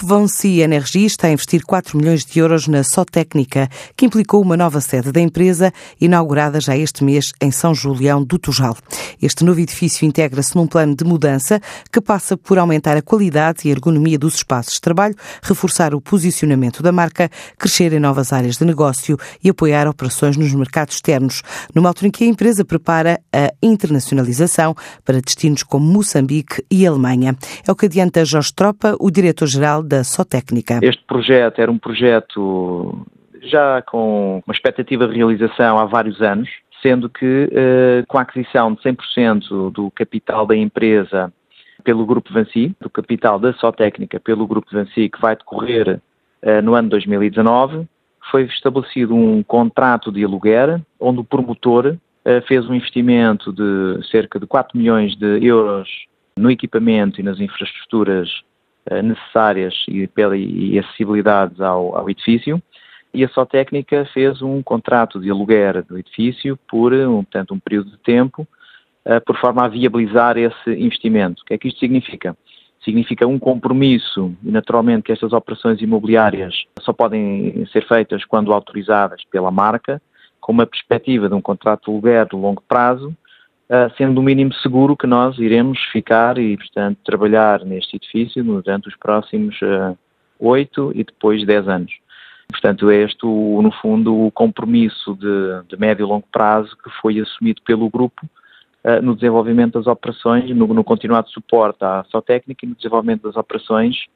Grupo Vansi Energia está a investir 4 milhões de euros na Sotécnica, que implicou uma nova sede da empresa, inaugurada já este mês em São Julião do Tujal. Este novo edifício integra-se num plano de mudança que passa por aumentar a qualidade e ergonomia dos espaços de trabalho, reforçar o posicionamento da marca, crescer em novas áreas de negócio e apoiar operações nos mercados externos, numa altura em que a empresa prepara a internacionalização para destinos como Moçambique e Alemanha. É o que adianta Jorge Tropa, o diretor-geral geral da Sotécnica. Este projeto era um projeto já com uma expectativa de realização há vários anos, sendo que eh, com a aquisição de 100% do capital da empresa pelo Grupo Vansi, do capital da Sotécnica pelo Grupo Vansi, que vai decorrer eh, no ano 2019, foi estabelecido um contrato de aluguer, onde o promotor eh, fez um investimento de cerca de 4 milhões de euros no equipamento e nas infraestruturas necessárias e, e acessibilidades ao, ao edifício e a Sotécnica fez um contrato de aluguer do edifício por um, portanto, um período de tempo, uh, por forma a viabilizar esse investimento. O que é que isto significa? Significa um compromisso, e naturalmente que estas operações imobiliárias só podem ser feitas quando autorizadas pela marca, com uma perspectiva de um contrato de aluguer de longo prazo, sendo no mínimo seguro que nós iremos ficar e, portanto, trabalhar neste edifício durante os próximos ah, oito e depois dez anos. Portanto, é este, no fundo, o compromisso de, de médio e longo prazo que foi assumido pelo grupo uh, no desenvolvimento das operações, no, no continuado suporte à técnica e no desenvolvimento das operações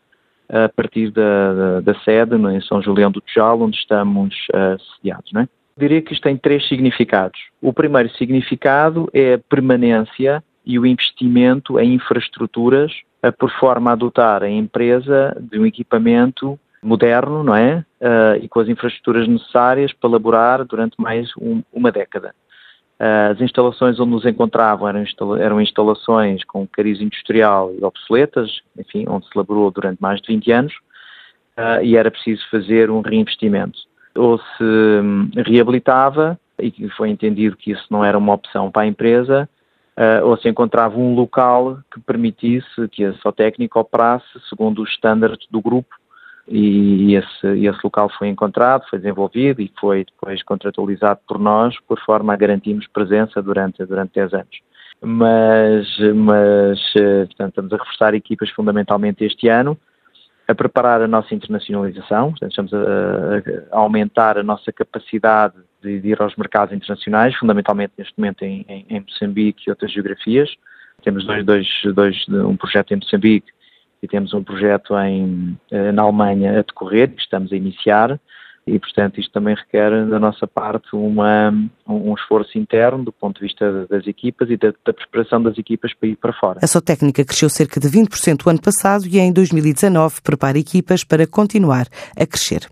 a partir da, da, da sede no, em São Julião do Tujal, onde estamos uh, sediados. Não é? Diria que isto tem três significados. O primeiro significado é a permanência e o investimento em infraestruturas por forma a dotar a empresa de um equipamento moderno, não é? Uh, e com as infraestruturas necessárias para laborar durante mais um, uma década. Uh, as instalações onde nos encontravam eram, instala eram instalações com cariz industrial e obsoletas, enfim, onde se laborou durante mais de 20 anos, uh, e era preciso fazer um reinvestimento ou se hum, reabilitava, e foi entendido que isso não era uma opção para a empresa, uh, ou se encontrava um local que permitisse que a Sotécnica operasse segundo os estándares do grupo, e esse, esse local foi encontrado, foi desenvolvido e foi depois contratualizado por nós, por forma a garantirmos presença durante, durante 10 anos. Mas, mas eh, portanto, estamos a reforçar equipas fundamentalmente este ano, a preparar a nossa internacionalização, portanto, estamos a, a, aumentar a nossa capacidade de, de, ir aos mercados internacionais, fundamentalmente neste momento em, em, em Moçambique e outras geografias. Temos dois, dois, dois, um projeto em Moçambique e temos um projeto em, eh, na Alemanha a decorrer, que estamos a iniciar, e, portanto, isto também requer da nossa parte uma, um esforço interno do ponto de vista das equipas e da, da, preparação das equipas para ir para fora. A sua técnica cresceu cerca de 20% o ano passado e em 2019 prepara equipas para continuar a crescer.